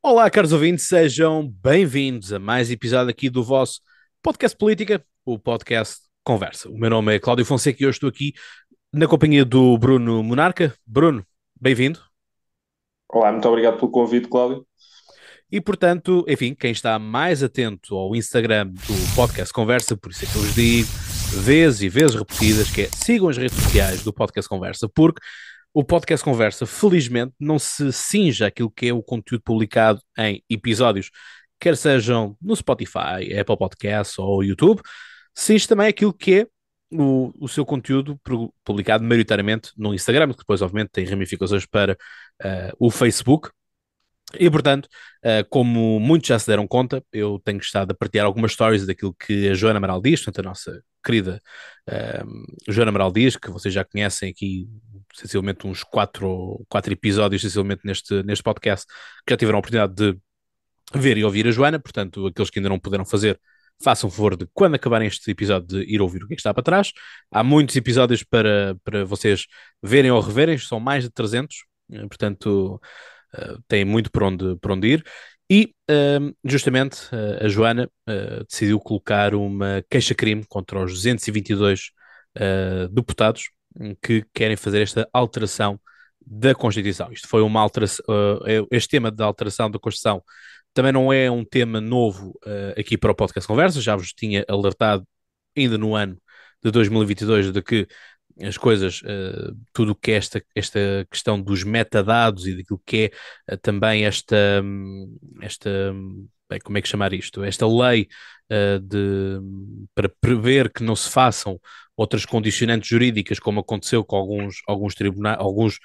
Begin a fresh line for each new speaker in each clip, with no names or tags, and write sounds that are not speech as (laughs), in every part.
Olá, caros ouvintes, sejam bem-vindos a mais episódio aqui do vosso podcast Política, o podcast Conversa. O meu nome é Cláudio Fonseca e hoje estou aqui na companhia do Bruno Monarca. Bruno, bem-vindo.
Olá, muito obrigado pelo convite, Cláudio.
E portanto, enfim, quem está mais atento ao Instagram do podcast Conversa, por isso é que eu vos digo vezes e vezes repetidas que é sigam as redes sociais do podcast Conversa, porque o podcast Conversa, felizmente, não se cinge aquilo que é o conteúdo publicado em episódios, quer sejam no Spotify, Apple Podcasts ou YouTube, cinge também aquilo que é o, o seu conteúdo publicado maioritariamente no Instagram, que depois, obviamente, tem ramificações para uh, o Facebook. E, portanto, uh, como muitos já se deram conta, eu tenho estado a partilhar algumas stories daquilo que a Joana Amaral diz, portanto, a nossa querida uh, Joana Amaral diz, que vocês já conhecem aqui sensivelmente uns quatro, quatro episódios, sensivelmente neste, neste podcast, que já tiveram a oportunidade de ver e ouvir a Joana, portanto, aqueles que ainda não puderam fazer, façam favor de, quando acabarem este episódio, de ir ouvir o que, é está para trás. Há muitos episódios para, para vocês verem ou reverem, são mais de 300, eh, portanto, uh, têm muito por onde, por onde ir. E, uh, justamente, uh, a Joana decidiu colocar uma queixa-crime contra os 222 deputados que querem fazer esta alteração da Constituição. Isto foi uma alteração, uh, este tema da alteração da Constituição também não é um tema novo uh, aqui para o podcast Conversa, já vos tinha alertado ainda no ano de 2022 de que as coisas, uh, tudo o que é esta, esta questão dos metadados e daquilo que é uh, também esta, esta bem, como é que chamar isto? Esta lei uh, de, para prever que não se façam outras condicionantes jurídicas, como aconteceu com alguns, alguns tribunais, alguns,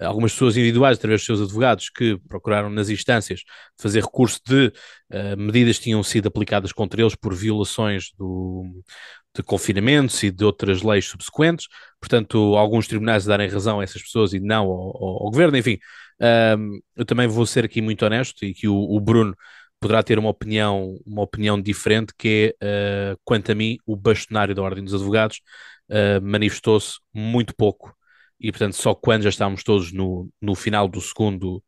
algumas pessoas individuais, através dos seus advogados, que procuraram nas instâncias fazer recurso de uh, medidas que tinham sido aplicadas contra eles por violações do, de confinamentos e de outras leis subsequentes. Portanto, alguns tribunais darem razão a essas pessoas e não ao, ao, ao governo. Enfim, um, eu também vou ser aqui muito honesto e que o, o Bruno poderá ter uma opinião, uma opinião diferente, que é, uh, quanto a mim, o bastonário da Ordem dos Advogados uh, manifestou-se muito pouco e, portanto, só quando já estávamos todos no, no final do segundo,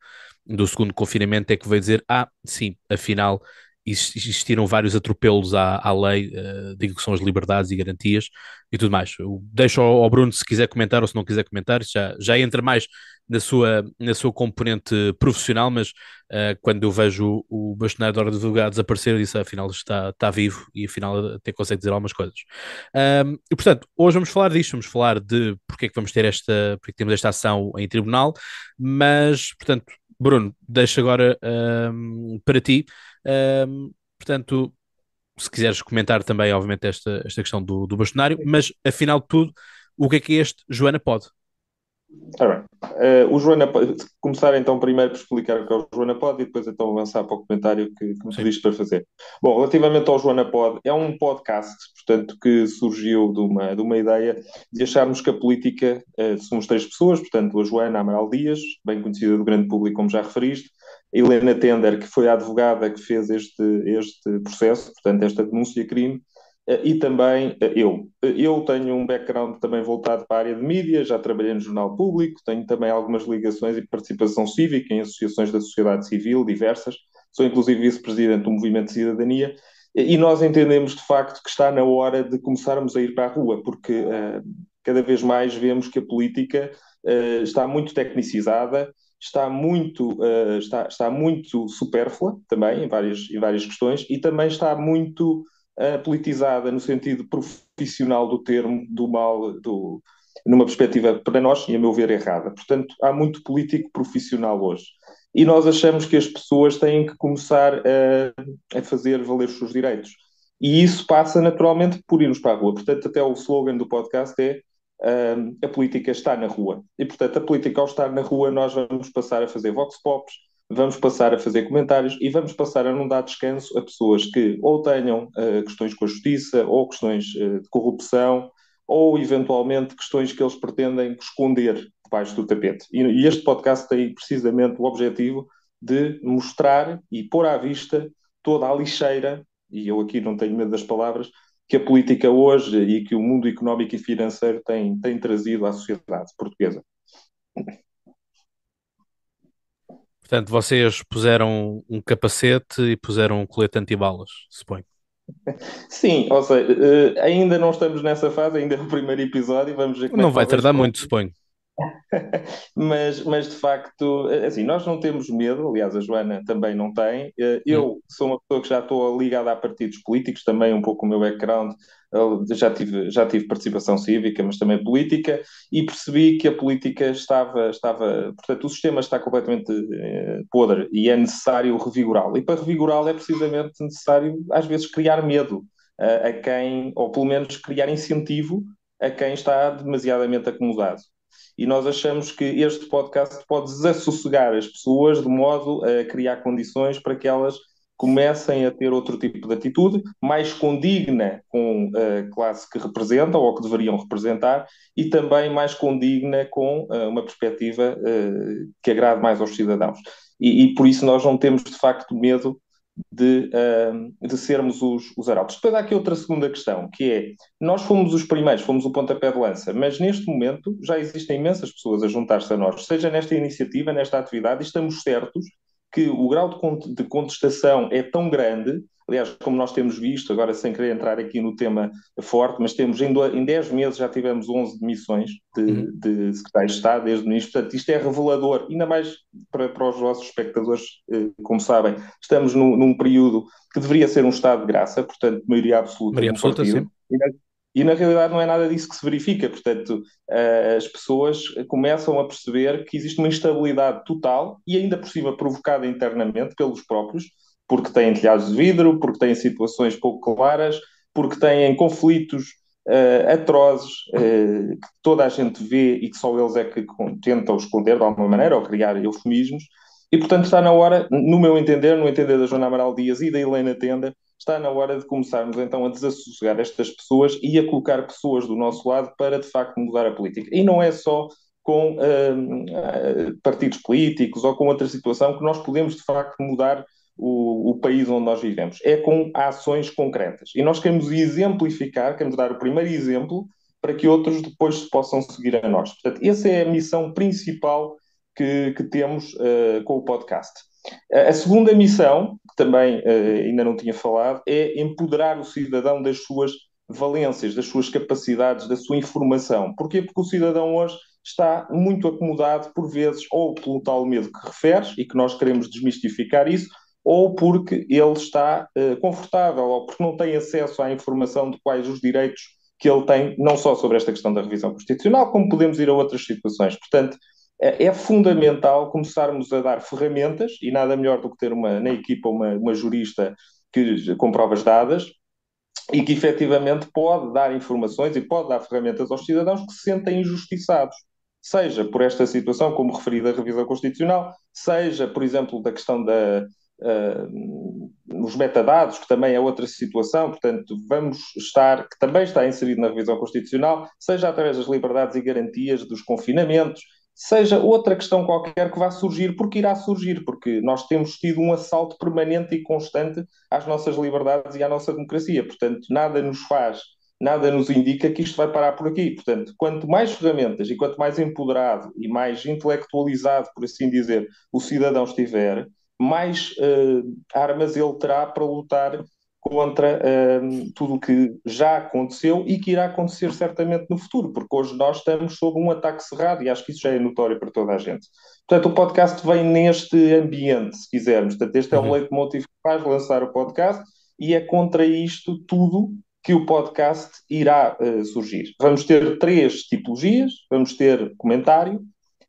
do segundo confinamento é que veio dizer, ah, sim, afinal existiram vários atropelos à, à lei, uh, digo que são as liberdades e garantias e tudo mais. Eu deixo ao, ao, Bruno se quiser comentar ou se não quiser comentar, já, já entra mais na sua, na sua componente profissional, mas uh, quando eu vejo o, o bastonário da Ordem de Advogados aparecer, eu disse, afinal está, está vivo e afinal até consegue dizer algumas coisas. Um, e portanto, hoje vamos falar disto, vamos falar de porque é que vamos ter esta, porque temos esta ação em tribunal, mas, portanto, Bruno, deixo agora um, para ti um, portanto, se quiseres comentar também, obviamente, esta, esta questão do, do bastonário, mas afinal de tudo, o que é que este Joana pode?
Bem, uh, o Joana começar então primeiro por explicar o que é o Joana Pod e depois então avançar para o comentário que, que me pediste para fazer. Bom, relativamente ao Joana Pod, é um podcast, portanto, que surgiu de uma, de uma ideia de acharmos que a política, uh, somos três pessoas, portanto, a Joana Amaral Dias, bem conhecida do grande público, como já referiste, Helena Tender, que foi a advogada que fez este, este processo, portanto, esta denúncia-crime, eh, e também eh, eu. Eu tenho um background também voltado para a área de mídia, já trabalhei no jornal público, tenho também algumas ligações e participação cívica em associações da sociedade civil diversas, sou inclusive vice-presidente do Movimento de Cidadania, e nós entendemos de facto que está na hora de começarmos a ir para a rua, porque uh, cada vez mais vemos que a política uh, está muito tecnicizada, está muito, uh, está, está muito supérflua também em várias, em várias questões e também está muito politizada no sentido profissional do termo, do mal, do, numa perspectiva, para nós, e a meu ver, errada. Portanto, há muito político profissional hoje. E nós achamos que as pessoas têm que começar a, a fazer valer os seus direitos. E isso passa naturalmente por irmos para a rua. Portanto, até o slogan do podcast é uh, a política está na rua. E, portanto, a política, ao estar na rua, nós vamos passar a fazer vox pops, vamos passar a fazer comentários e vamos passar a não dar descanso a pessoas que ou tenham uh, questões com a justiça, ou questões uh, de corrupção, ou eventualmente questões que eles pretendem esconder debaixo do tapete. E, e este podcast tem precisamente o objetivo de mostrar e pôr à vista toda a lixeira, e eu aqui não tenho medo das palavras, que a política hoje e que o mundo económico e financeiro tem, tem trazido à sociedade portuguesa.
Portanto, vocês puseram um capacete e puseram um colete antibalas, suponho.
Sim, ou seja, uh, ainda não estamos nessa fase, ainda é o primeiro episódio, vamos ver
Não
é que
vai tardar muito, suponho. (laughs)
mas, mas de facto, assim, nós não temos medo, aliás, a Joana também não tem. Eh, Eu sou uma pessoa que já estou ligada a partidos políticos, também um pouco o meu background, eh, já tive, já tive participação cívica, mas também política, e percebi que a política estava, estava portanto, o sistema está completamente eh, podre e é necessário revigorá-lo. E para revigorá-lo é precisamente necessário, às vezes, criar medo eh, a quem, ou pelo menos criar incentivo a quem está demasiadamente acomodado. E nós achamos que este podcast pode desassossegar as pessoas de modo a criar condições para que elas comecem a ter outro tipo de atitude, mais condigna com a classe que representam ou que deveriam representar, e também mais condigna com uh, uma perspectiva uh, que agrade mais aos cidadãos. E, e, por isso nós não temos, de facto, medo de, de sermos os, os arautos. Depois há aqui outra segunda questão, que é, nós fomos os primeiros, fomos o pontapé de lança, mas neste momento já existem imensas pessoas a juntar-se a nós, seja nesta iniciativa, nesta atividade, e estamos certos que o grau de contestação é tão grande, aliás, como nós temos visto, agora sem querer entrar aqui no tema forte, mas temos em, em 10 meses já tivemos 11 demissões de, uhum. de secretários de Estado desde o início, portanto isto é revelador, ainda mais para, para os vossos espectadores, eh, como sabem, estamos no, num período que deveria ser um estado de graça, portanto maioria absoluta
maioria absoluta, sim.
E na realidade não é nada disso que se verifica, portanto, as pessoas começam a perceber que existe uma instabilidade total e ainda por cima provocada internamente pelos próprios, porque têm telhados de vidro, porque têm situações pouco claras, porque têm conflitos uh, atrozes uh, que toda a gente vê e que só eles é que tentam esconder de alguma maneira ou criar eufemismos. E, portanto, está na hora, no meu entender, no entender da Joana Amaral Dias e da Helena Tenda, está na hora de começarmos então a desassossegar estas pessoas e a colocar pessoas do nosso lado para de facto mudar a política. E não é só com uh, partidos políticos ou com outra situação que nós podemos de facto mudar o, o, país onde nós vivemos. É com ações concretas. E nós queremos exemplificar, queremos dar o primeiro exemplo para que outros depois possam seguir a nós. Portanto, essa é a missão principal que, que temos uh, com o podcast. A segunda missão, que também uh, ainda não tinha falado, é empoderar o cidadão das suas valências, das suas capacidades, da sua informação. Porquê? Porque o cidadão hoje está muito acomodado, por vezes, ou pelo tal medo que referes, e que nós queremos desmistificar isso, ou porque ele está uh, confortável, ou porque não tem acesso à informação de quais os direitos que ele tem, não só sobre esta questão da revisão constitucional, como podemos ir a outras situações. Portanto, é, é fundamental começarmos a dar ferramentas, e nada melhor do que ter uma, na equipa uma, uma jurista que, com provas dadas, e que efetivamente pode dar informações e pode dar ferramentas aos cidadãos que se sentem injustiçados. Seja por esta situação, como referida à revisão constitucional, seja, por exemplo, da questão da, uh, os metadados, que também é outra situação, portanto, vamos estar, que também está inserido na revisão constitucional, seja através das liberdades e garantias dos confinamentos, seja outra questão qualquer que vá surgir, porque irá surgir, porque nós temos tido um assalto permanente e constante às nossas liberdades e à nossa democracia. Portanto, nada nos faz, nada nos indica que isto vai parar por aqui. Portanto, quanto mais ferramentas e quanto mais empoderado e mais intelectualizado, por assim dizer, o cidadão estiver, mais uh, armas ele terá para lutar contra uh, tudo o que já aconteceu e que irá acontecer certamente no futuro, porque hoje nós estamos sob um ataque cerrado e acho que isso já é notório para toda a gente. Portanto, o podcast vem neste ambiente, se quisermos. Portanto, este é o uhum. leitmotiv que faz lançar o podcast e é contra isto tudo que o podcast irá uh, surgir. Vamos ter três tipologias, vamos ter comentário,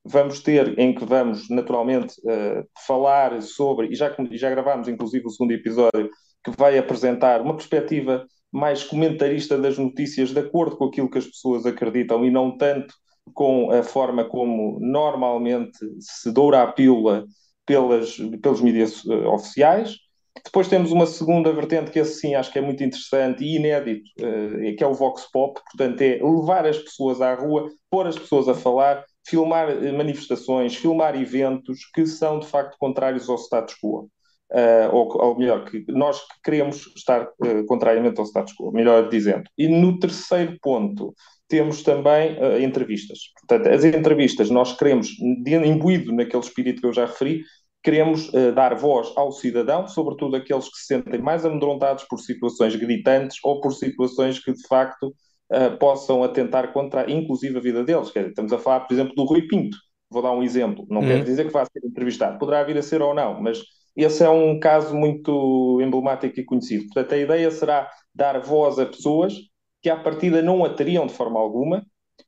vamos ter em que vamos naturalmente uh, falar sobre, e já, já gravámos inclusive o segundo episódio, que vai apresentar uma perspectiva mais comentarista das notícias de acordo com aquilo que as pessoas acreditam e não tanto com a forma como normalmente se doura a pílula pelas, pelos mídias uh, oficiais. Depois temos uma segunda vertente que assim acho que é muito interessante e inédito, uh, que é o Vox Pop, portanto é levar as pessoas à rua, pôr as pessoas a falar, filmar uh, manifestações, filmar eventos que são de facto contrários ao status quo uh, ou, ou, melhor, que nós queremos estar uh, contrariamente ao status quo, melhor dizendo. E no terceiro ponto, temos também uh, entrevistas. Portanto, as entrevistas nós queremos, imbuído naquele espírito que eu já referi, queremos uh, dar voz ao cidadão, sobretudo aqueles que se sentem mais amedrontados por situações gritantes ou por situações que de facto uh, possam atentar contra, inclusive, a vida deles. Quer dizer, estamos a falar, por exemplo, do Rui Pinto. Vou dar um exemplo. Não uhum. quer dizer que vá ser entrevistado. Poderá vir a ser ou não, mas esse é um caso muito emblemático e conhecido. Portanto, a ideia será dar voz a pessoas que à partida não a teriam de forma alguma,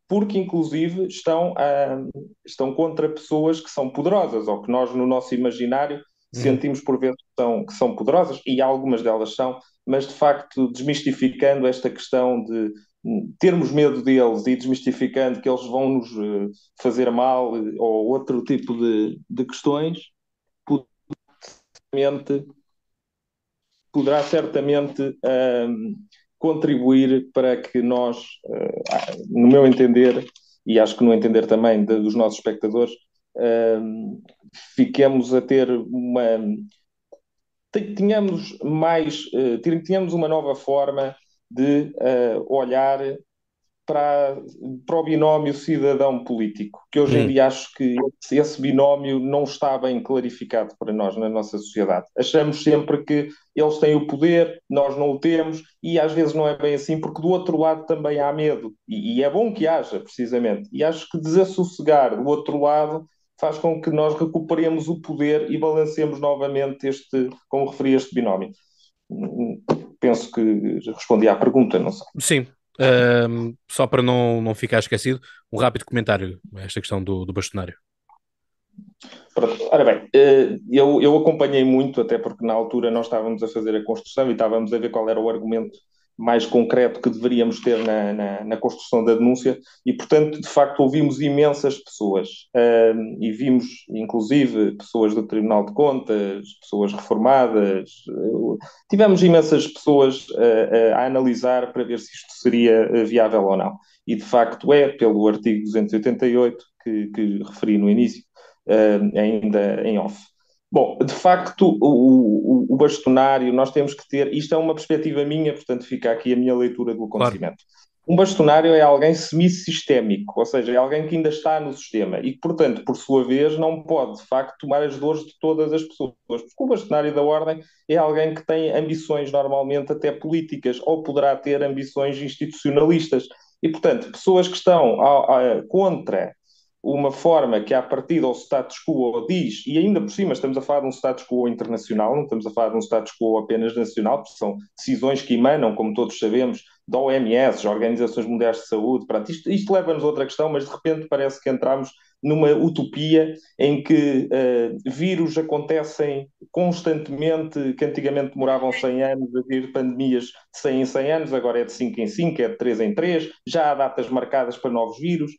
porque inclusive estão, uh, estão contra pessoas que são poderosas, ou que nós no nosso imaginário uhum. sentimos por vezes que são, que são poderosas, e algumas delas são, mas de facto desmistificando esta questão de termos medo deles e desmistificando que eles vão nos uh, fazer mal uh, ou outro tipo de, de questões, poderá, poderá certamente contribuir para que nós, uh, no meu entender, e acho que no entender também de, dos nossos espectadores, uh, fiquemos a ter uma. Tínhamos mais, uh, tínhamos uma nova forma de olhar para, para o binómio cidadão político, que hoje em hum. dia acho que esse, esse, binómio não está bem clarificado para nós na nossa sociedade. Achamos sempre que eles têm o poder, nós não o temos, e às vezes não é bem assim, porque do outro lado também há medo, e, e é bom que haja, precisamente. E acho que desassossegar do outro lado faz com que nós recuperemos o poder e balancemos novamente este, como referi, este binómio. Penso que respondi à pergunta, não sei.
Sim, um, só para não, não ficar esquecido, um rápido comentário a esta questão do, do bastonário.
Pronto. Ora bem, eh, eu, eu acompanhei muito, até porque na altura nós estávamos a fazer a construção e estávamos a ver qual era o argumento mais concreto que deveríamos ter na, na, na, construção da denúncia e, portanto, de facto, ouvimos imensas pessoas uh, e vimos, inclusive, pessoas do Tribunal de Contas, pessoas reformadas, uh, tivemos imensas pessoas uh, a analisar para ver se isto seria viável ou não. E, de facto, é pelo artigo 288 que, que referi no início, ainda em off. Bom, de facto, o, o, o, bastonário, nós temos que ter, isto é uma perspectiva minha, portanto fica aqui a minha leitura do acontecimento. Claro. Um bastonário é alguém semissistémico, ou seja, é alguém que ainda está no sistema e que, portanto, por sua vez, não pode, de facto, tomar as dores de todas as pessoas. Porque o bastonário da ordem é alguém que tem ambições, normalmente até políticas, ou poderá ter ambições institucionalistas. E, portanto, pessoas que estão a, a, contra uma forma que, a partir do status quo, diz, e ainda por cima estamos a falar de um status quo internacional, não estamos a falar de um status quo apenas nacional, porque são decisões que emanam, como todos sabemos, da OMS, Organizações Mundiais de Saúde. Pronto, isto, isto leva-nos a outra questão, mas de repente parece que entramos numa utopia em que uh, vírus acontecem constantemente, que antigamente demoravam 100 anos, a vir pandemias de 100 em 100 anos, agora é de 5 em 5, é de 3 em 3, já há datas marcadas para novos vírus.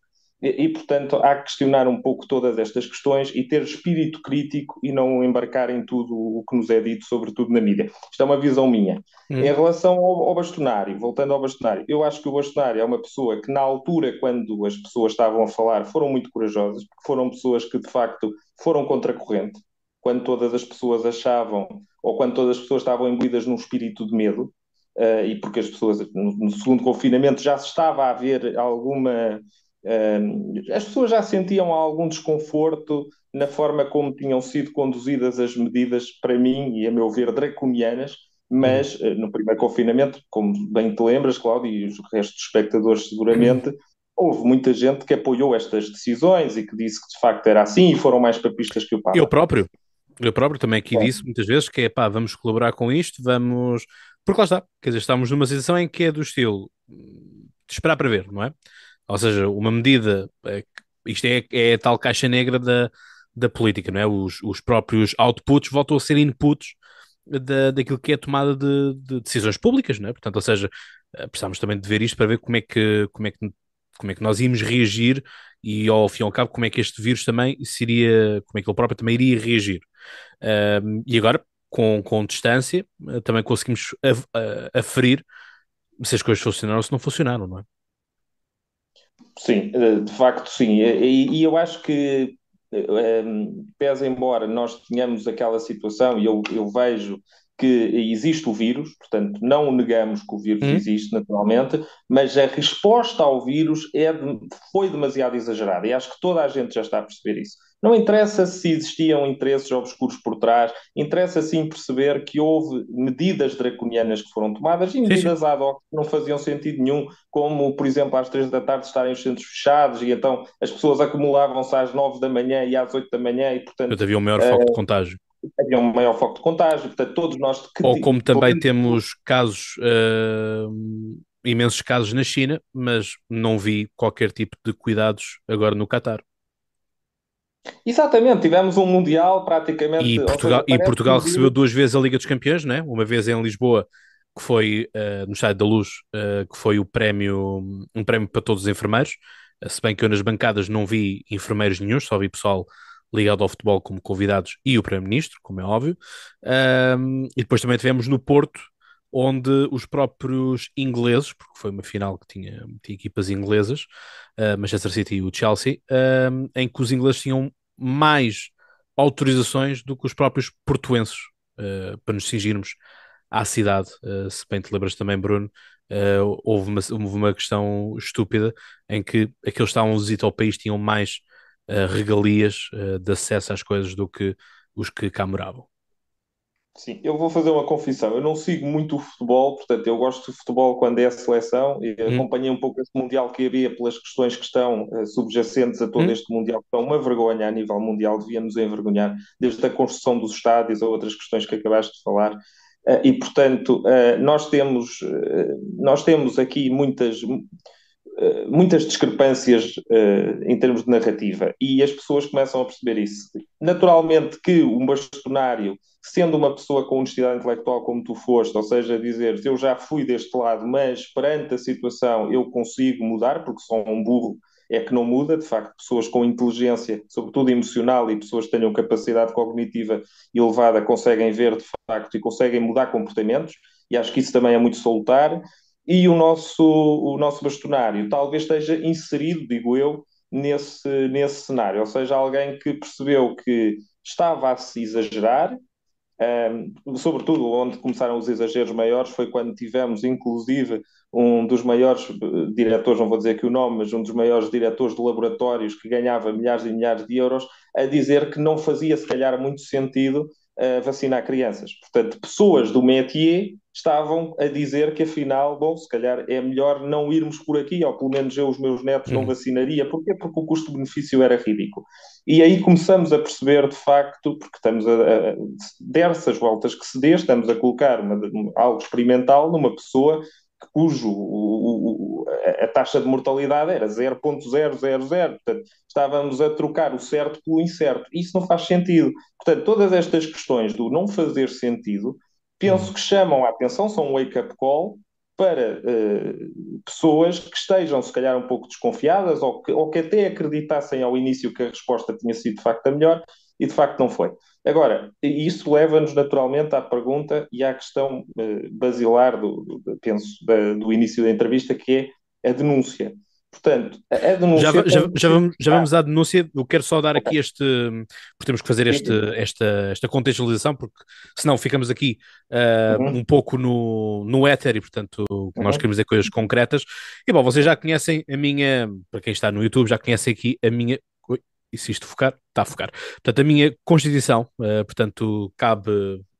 E, portanto, há que questionar um pouco todas estas questões e ter espírito crítico e não embarcar em tudo o que nos é dito, sobretudo na mídia. Isto é uma visão minha. Hum. Em relação ao, ao, bastonário, voltando ao bastonário, eu acho que o bastonário é uma pessoa que, na altura, quando as pessoas estavam a falar, foram muito corajosas, porque foram pessoas que, de facto, foram contra a corrente, quando todas as pessoas achavam, ou quando todas as pessoas estavam imbuídas num espírito de medo, uh, e porque as pessoas, no, no segundo confinamento, já se estava a haver alguma as pessoas já sentiam algum desconforto na forma como tinham sido conduzidas as medidas, para mim e a meu ver, draconianas, mas uhum. eh, no primeiro confinamento, como bem te lembras, Cláudio, e os restos dos espectadores seguramente, uhum. houve muita gente que apoiou estas decisões e que disse que de facto era assim e foram mais papistas que o Papa.
Eu próprio, eu próprio também aqui é. disse muitas vezes que é pá, vamos colaborar com isto, vamos. Porque lá está, quer dizer, estamos numa situação em que é do estilo de esperar para ver, não é? Ou seja, uma medida, é isto é, é a tal caixa negra da, da política, não é? Os, os próprios outputs voltam a ser inputs da, daquilo que é tomada de, de, decisões públicas, não é? Portanto, ou seja, eh, precisamos também de ver isto para ver como é que, como é que, como é que nós íamos reagir e ao fim e ao cabo como é que este vírus também seria, como é que ele próprio também iria reagir. Um, e agora, com, com distância, eh, também conseguimos aferir se as coisas funcionaram ou se não funcionaram, não é?
Sim, eh, de facto sim. E, eu acho que, eh, pese embora nós tenhamos aquela situação, e eu, eu vejo que existe o vírus, portanto, não negamos que o vírus hum. existe naturalmente, mas a resposta ao vírus é foi demasiado exagerada, e acho que toda a gente já está a perceber isso. Não interessa se existiam interesses obscuros por trás, interessa sim perceber que houve medidas draconianas que foram tomadas e medidas ad hoc que não faziam sentido nenhum, como, por exemplo, às três da tarde estarem os centros fechados e então as pessoas acumulavam-se às nove da manhã e às oito da manhã e, portanto...
havia um maior foco de contágio
havia um maior foco de contágio, portanto, todos nós.
Ou como também temos casos uh, imensos casos na China, mas não vi qualquer tipo de cuidados agora no Qatar.
Exatamente, tivemos um Mundial praticamente.
E Portugal, seja, e Portugal recebeu duas vezes a Liga dos Campeões, né? uma vez em Lisboa, que foi uh, no Estádio da Luz, uh, que foi o prémio, um prémio para todos os enfermeiros. Uh, se bem que eu nas bancadas não vi enfermeiros nenhum, só vi pessoal ligado ao futebol como convidados e o Primeiro-Ministro, como é óbvio. e depois também tivemos no Porto onde os próprios ingleses, porque foi uma final que tinha, tinha equipas inglesas, uh, Manchester City e o Chelsea, uh, em que os ingleses tinham mais autorizações do que os próprios portuenses uh, para nos cingirmos à cidade. se bem te lembras também, Bruno, houve, uma, houve uma questão estúpida em que aqueles que estavam a visitar ao país tinham mais regalias de acesso às coisas do que os que cá moravam.
Sim, eu vou fazer uma confissão. Eu não sigo muito o futebol, portanto, eu gosto de futebol quando é a seleção e hum. acompanhei um pouco esse Mundial que havia pelas questões que estão uh, subjacentes a todo hum. este Mundial, que estão uma vergonha a nível mundial, devíamos envergonhar, desde a construção dos estádios a outras questões que acabaste de falar. Uh, e, portanto, uh, nós, temos, nós temos aqui muitas muitas discrepâncias uh, em termos de narrativa e as pessoas começam a perceber isso. Naturalmente que um bastonário sendo uma pessoa com honestidade intelectual como tu foste, ou seja, dizer eu já fui deste lado, mas perante a situação eu consigo mudar, porque sou um burro é que não muda, de facto, pessoas com inteligência, sobretudo emocional, e pessoas que tenham capacidade cognitiva elevada conseguem ver de facto e conseguem mudar comportamentos, e acho que isso também é muito salutar. E o nosso, o nosso bastonário talvez esteja inserido, digo eu, nesse, nesse cenário, ou seja, alguém que percebeu que estava a se exagerar, um, sobretudo onde começaram os exageros maiores foi quando tivemos, inclusive, um dos maiores uh, diretores, não vou dizer aqui o nome, mas um dos maiores diretores de laboratórios que ganhava milhares e milhares de euros, a dizer que não fazia, se calhar, muito sentido uh, vacinar crianças. Portanto, pessoas do métier estavam a dizer que afinal, bom, se calhar é melhor não irmos por aqui, ou pelo menos eu, os meus netos, não uhum. vacinaria. Porquê? Porque o custo-benefício era ridículo. E aí começamos a perceber, de facto, porque estamos a, a dessas voltas que se dê, estamos a colocar uma, algo experimental numa pessoa cujo o, o, a taxa de mortalidade era 0.000, portanto, estávamos a trocar o certo pelo incerto. Isso não faz sentido. Portanto, todas estas questões do não fazer sentido penso que chamam a atenção, são um wake-up call para uh, pessoas que estejam, se calhar, um pouco desconfiadas ou que, ou que até acreditassem ao início que a resposta tinha sido de facto a melhor e de facto não foi. Agora, isso leva-nos naturalmente à pergunta e à questão uh, basilar do, do, penso, da, do início da entrevista, que é a denúncia. Portanto, a denúncia.
Já, já, já, vamos, já vamos à denúncia. Eu quero só dar aqui este. Porque temos que fazer este, esta, esta contextualização, porque senão ficamos aqui uh, uhum. um pouco no, no éter e, portanto, uhum. nós queremos dizer coisas concretas. E bom, vocês já conhecem a minha. Para quem está no YouTube, já conhecem aqui a minha. E se isto focar? Está a focar. Portanto, a minha Constituição, uh, portanto, cabe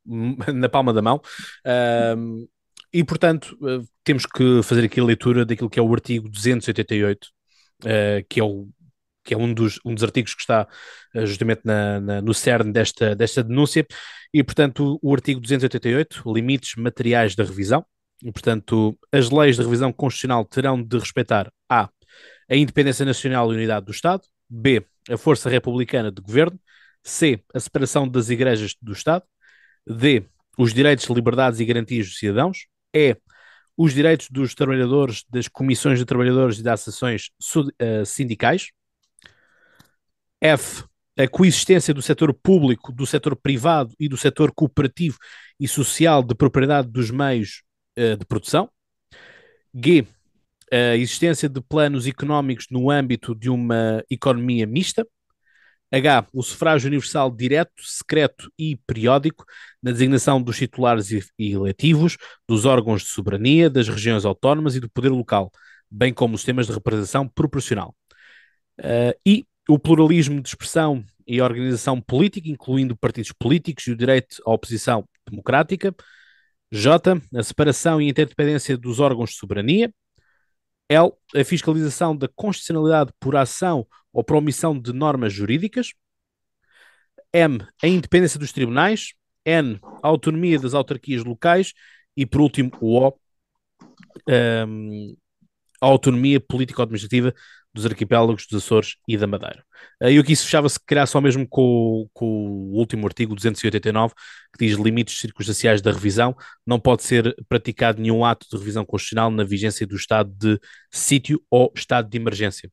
(laughs) na palma da mão. Uh, e, portanto, uh, temos que fazer aqui a leitura daquilo que é o artigo 288, uh, eh, que é o que é um dos, um dos artigos que está uh, justamente na, na, no cerne desta, desta denúncia, e portanto o, o artigo 288, limites materiais da revisão, e portanto as leis de revisão constitucional terão de respeitar A, a independência nacional e unidade do Estado, B, a força republicana de governo, C, a separação das igrejas do Estado, D, os direitos, liberdades e garantias dos cidadãos, E, os direitos dos trabalhadores, das comissões de trabalhadores e das associações uh, sindicais. F. A coexistência do setor público, do setor privado e do setor cooperativo e social de propriedade dos meios uh, de produção. G. A existência de planos económicos no âmbito de uma economia mista. H. O sufrágio universal direto, secreto e periódico na designação dos titulares e eletivos, dos órgãos de soberania, das regiões autónomas e do poder local, bem como os sistemas de representação proporcional. Uh, e o pluralismo de expressão e organização política, incluindo partidos políticos e o direito à oposição democrática. J. A separação e interdependência dos órgãos de soberania. L. A fiscalização da constitucionalidade por ação ou por omissão de normas jurídicas. M. A independência dos tribunais. N. A autonomia das autarquias locais. E, por último, o O. Um, a autonomia político-administrativa dos arquipélagos dos Açores e da Madeira. E aqui se fechava-se, calhar, só mesmo com, com, o último artigo 289, que diz limites circunstanciais da revisão. Não pode ser praticado nenhum ato de revisão constitucional na vigência do estado de sítio ou estado de emergência.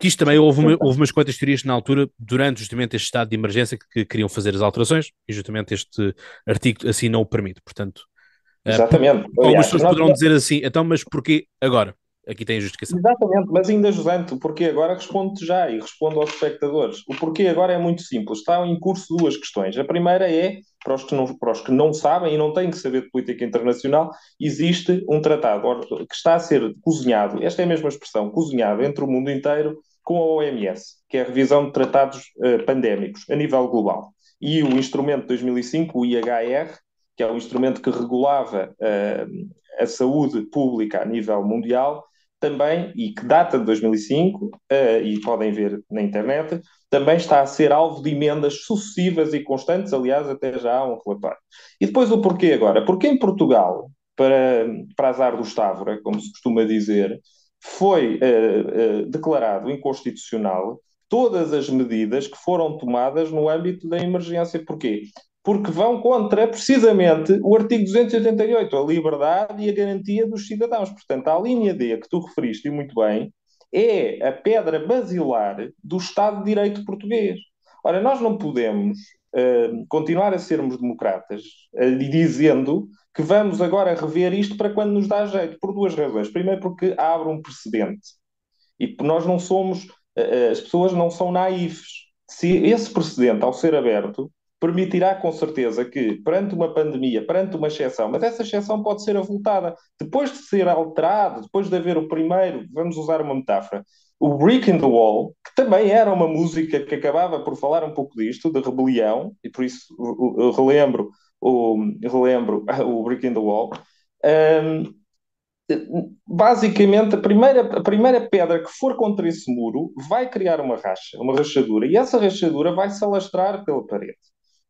Que isto também houve, uma, houve umas quantas teorias na altura, durante justamente este estado de emergência, que, que queriam fazer as alterações, e justamente este artigo assim não o permite. Portanto,
eh, Exatamente.
Algumas pessoas poderão dizer assim, então, mas porquê agora? Aqui tem a justificação.
Exatamente, mas ainda Josante, o porquê agora responde já e respondo aos espectadores. O porquê agora é muito simples. Estão em curso duas questões. A primeira é, para os que não, para os que não sabem e não têm que saber de política internacional, existe um tratado que está a ser cozinhado, esta é a mesma expressão, cozinhado entre o mundo inteiro com a OMS, que é a revisão de tratados uh, pandémicos a nível global. E o instrumento de 2005, o IHR, que é o instrumento que regulava uh, a saúde pública a nível mundial, também, e que data de 2005, uh, eh, e podem ver na internet, também está a ser alvo de emendas sucessivas e constantes, aliás, até já há um relatório. E depois o porquê agora? Porque em Portugal, para, para azar do Estávora, como se costuma dizer, foi uh, uh, declarado inconstitucional todas as medidas que foram tomadas no âmbito da emergência. Porquê? Porque vão contra precisamente o artigo 288, a liberdade e a garantia dos cidadãos. Portanto, a linha D que tu referiste e muito bem é a pedra basilar do Estado de Direito português. Ora, nós não podemos uh, continuar a sermos democratas uh, dizendo que vamos agora rever isto para quando nos dá jeito, por duas razões. Primeiro, porque abre um precedente e nós não somos, uh, as pessoas não são naifes. Se esse precedente, ao ser aberto, permitirá com certeza que, perante uma pandemia, perante uma exceção, mas essa exceção pode ser avultada, depois de ser alterado, depois de haver o primeiro, vamos usar uma metáfora, o Brick in the Wall, que também era uma música que acabava por falar um pouco disto, de rebelião, e por isso relembro o, relembro (laughs) o Brick in the Wall. Um, basicamente, a primeira, a primeira pedra que for contra esse muro vai criar uma racha, uma rachadura, e essa rachadura vai se alastrar pela parede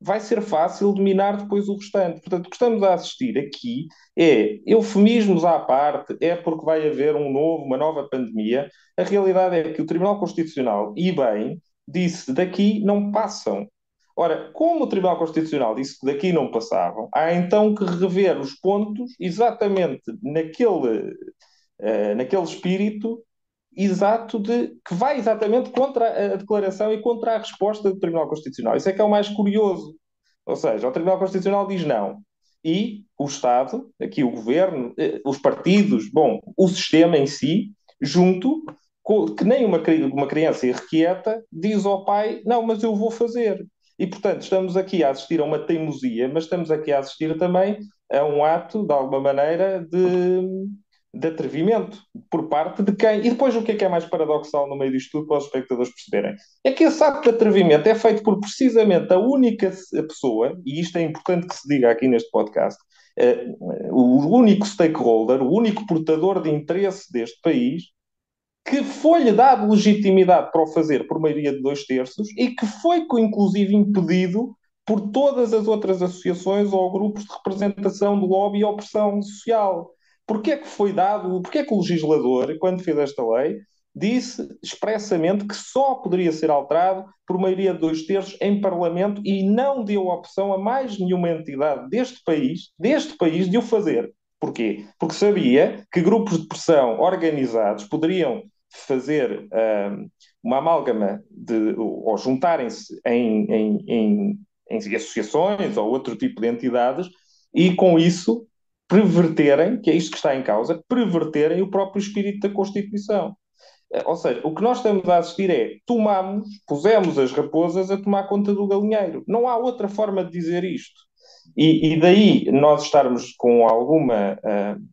vai ser fácil dominar depois o restante. Portanto, o que estamos a assistir aqui é eufemismos à parte, é porque vai haver um novo, uma nova pandemia. A realidade é que o Tribunal Constitucional, e bem, disse daqui não passam. Ora, como o Tribunal Constitucional disse que daqui não passavam, há então que rever os pontos exatamente naquele, uh, naquele espírito exato de que vai exatamente contra a declaração e contra a resposta do Tribunal Constitucional. Isso é que é o mais curioso. Ou seja, o Tribunal Constitucional diz não. E o Estado, aqui o governo, eh, os partidos, bom, o sistema em si, junto, que nem uma, uma criança irrequieta, diz ao pai: não, mas eu vou fazer. E, portanto, estamos aqui a assistir a uma teimosia, mas estamos aqui a assistir também a um ato, de alguma maneira, de, de atrevimento por parte de quem. E depois o que é que é mais paradoxal no meio disto tudo para os espectadores perceberem? É que esse ato de atrevimento é feito por precisamente a única pessoa, e isto é importante que se diga aqui neste podcast, uh, o único stakeholder, o único portador de interesse deste país, que foi-lhe dado legitimidade para o fazer por maioria de dois terços e que foi, inclusive, impedido por todas as outras associações ou grupos de representação do lobby e opressão social. Porquê é que foi dado, porquê é que o legislador, quando fez esta lei, disse expressamente que só poderia ser alterado por maioria de dois terços em Parlamento e não deu opção a mais nenhuma entidade deste país, deste país, de o fazer. Porquê? Porque sabia que grupos de pressão organizados poderiam fazer um, uma amálgama de, ou juntarem-se em, em, em, em associações ou outro tipo de entidades e com isso perverterem, que é isto que está em causa, perverterem o próprio espírito da Constituição. Eh, ou seja, o que nós estamos a assistir é tomamos, pusemos as raposas a tomar conta do galinheiro. Não há outra forma de dizer isto. E, e daí nós estarmos com alguma. Uh,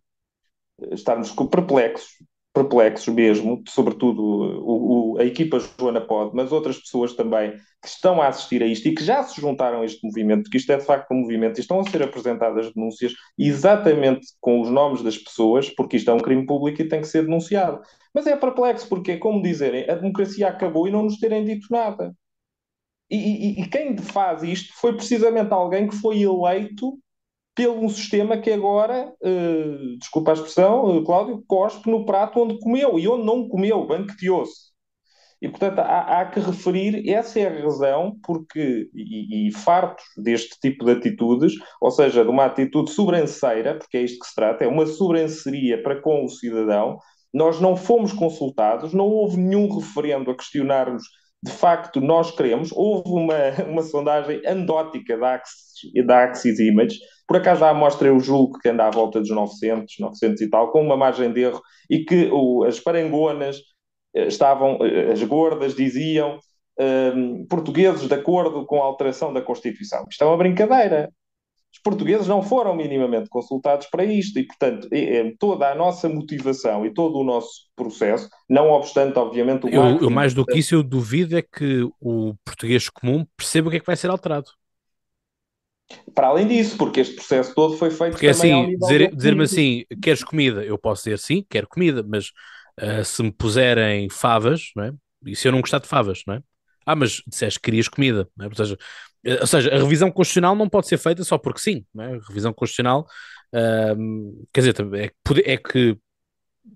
estarmos perplexos, perplexos mesmo, sobretudo o, o, a equipa Joana Pod, mas outras pessoas também que estão a assistir a isto e que já se juntaram a este movimento, porque isto é de facto um movimento, e estão a ser apresentadas denúncias exatamente com os nomes das pessoas, porque isto é um crime público e tem que ser denunciado. Mas é perplexo, porque é como dizerem, a democracia acabou e não nos terem dito nada. E, e, e quem faz isto foi precisamente alguém que foi eleito pelo um sistema que agora, uh, desculpa a expressão, uh, Cláudio, cospe no prato onde comeu e onde não comeu, banqueteou-se. E, portanto, há, há, que referir, essa é a razão, porque, e, e, fartos deste tipo de atitudes, ou seja, de uma atitude sobranceira, porque é isto que se trata, é uma sobranceria para com o cidadão, nós não fomos consultados, não houve nenhum referendo a questionarmos de facto nós queremos. Houve uma, (laughs) uma sondagem andótica da Axis, da Axis Image, por acaso a amostra eu julgo que anda à volta dos 900, 900 e tal, com uma margem de erro, e que o, as parangonas eh, estavam, eh, as gordas diziam um, ehm, portugueses de acordo com a alteração da Constituição. Isto é uma brincadeira. Os portugueses não foram minimamente consultados para isto e, portanto, toda a nossa motivação e todo o nosso processo, não obstante, obviamente, o
eu, eu mais do que isso, eu duvido é que o português comum perceba o que é que vai ser alterado.
Para além disso, porque este processo todo foi feito
porque assim, dizer, dizer-me assim, queres comida? Eu posso dizer sim, quero comida, mas uh, se me puserem favas, não é? E se eu não gostar de favas, não é? Ah, mas disseste que querias comida, não é? Ou seja, eh, ou seja, a revisão constitucional não pode ser feita só porque sim, não é? A revisão constitucional, uh, quer dizer, é, é que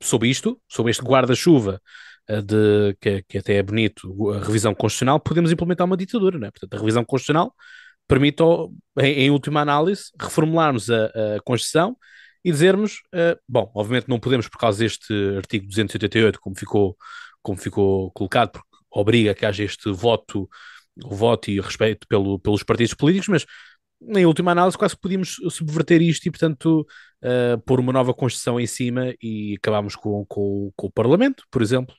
sob isto, sob este guarda-chuva uh, de que, que, até é bonito, a revisão constitucional, podemos implementar uma ditadura, não é? Portanto, a revisão constitucional permite, em, em última análise, reformularmos a, a Constituição e dizermos, uh, bom, obviamente não podemos por causa deste artigo 288, como ficou, como ficou colocado, porque obriga que haja este voto, o voto e respeito pelo, pelos partidos políticos, mas em última análise quase podíamos subverter isto e, portanto, uh, pôr uma nova Constituição em cima e acabámos com, com, com o Parlamento, por exemplo.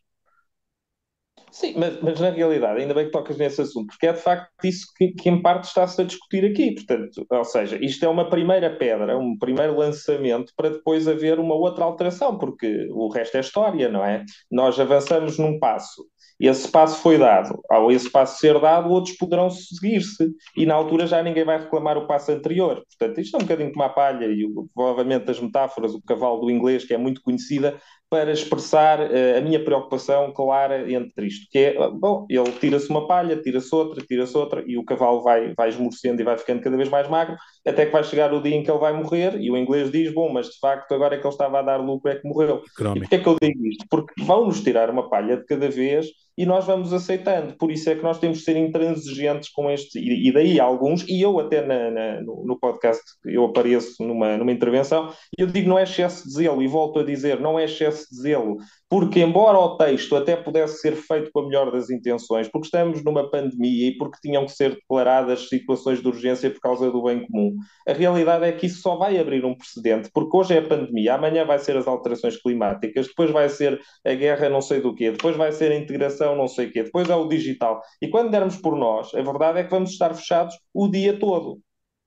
Sim, mas, mas, na realidade, ainda bem que tocas nesse assunto, porque é de facto isso que, que em parte está-se a discutir aqui. Portanto, ou seja, isto é uma primeira pedra, um primeiro lançamento para depois haver uma outra alteração, porque o resto é história, não é? Nós avançamos num passo esse passo foi dado. Ao esse passo ser dado, outros poderão seguir-se. E na altura já ninguém vai reclamar o passo anterior. Portanto, isto é um bocadinho como a palha e provavelmente as metáforas, o cavalo do inglês, que é muito conhecida, para expressar uh, a minha preocupação clara entre isto, que é, bom, ele tira-se uma palha, tira-se outra, tira-se outra, e o cavalo vai, vai esmorecendo e vai ficando cada vez mais magro, até que vai chegar o dia em que ele vai morrer, e o inglês diz, bom, mas de facto agora é que ele estava a dar lucro é que morreu. Económico. E porquê é que eu digo isto? Porque vão-nos tirar uma palha de cada vez e nós vamos aceitando. Por isso é que nós temos de ser intransigentes com este. E, daí alguns, e eu até na, na, no, podcast eu apareço numa, numa intervenção, eu digo não é excesso de zelo, e volto a dizer, não é excesso de zelo, porque embora o texto até pudesse ser feito com a melhor das intenções, porque estamos numa pandemia e porque tinham que ser declaradas situações de urgência por causa do bem comum, a realidade é que isso só vai abrir um precedente, porque hoje é a pandemia, amanhã vai ser as alterações climáticas, depois vai ser a guerra não sei do quê, depois vai ser a integração não sei o quê, depois é o digital. E quando dermos por nós, a verdade é que vamos estar fechados o dia todo.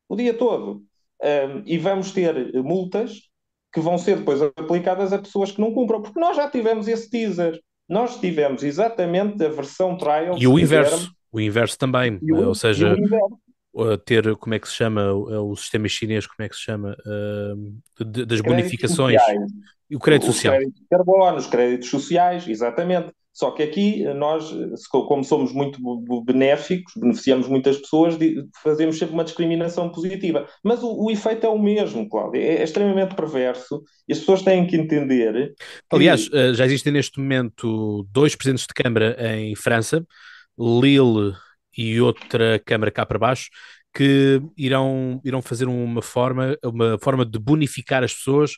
O dia todo. Um, e vamos ter multas que vão ser depois aplicadas a pessoas que não cumpram, porque nós já tivemos esse teaser. Nós tivemos exatamente a versão trial.
E o inverso. O inverso também. O, ou seja, ter, como é que se chama, o, o sistema chinês, como é que se chama, de, das bonificações. Sociais. E o crédito social.
Créditos de carbono, os créditos sociais, exatamente. Só que aqui nós, como somos muito benéficos, beneficiamos muitas pessoas, fazemos sempre uma discriminação positiva. Mas o, o efeito é o mesmo, Cláudio. É, é, extremamente perverso e as pessoas têm que entender.
Que... Aliás, eh, já existem neste momento dois presidentes de Câmara em França, Lille e outra Câmara cá para baixo, que irão, irão fazer uma forma, uma forma de bonificar as pessoas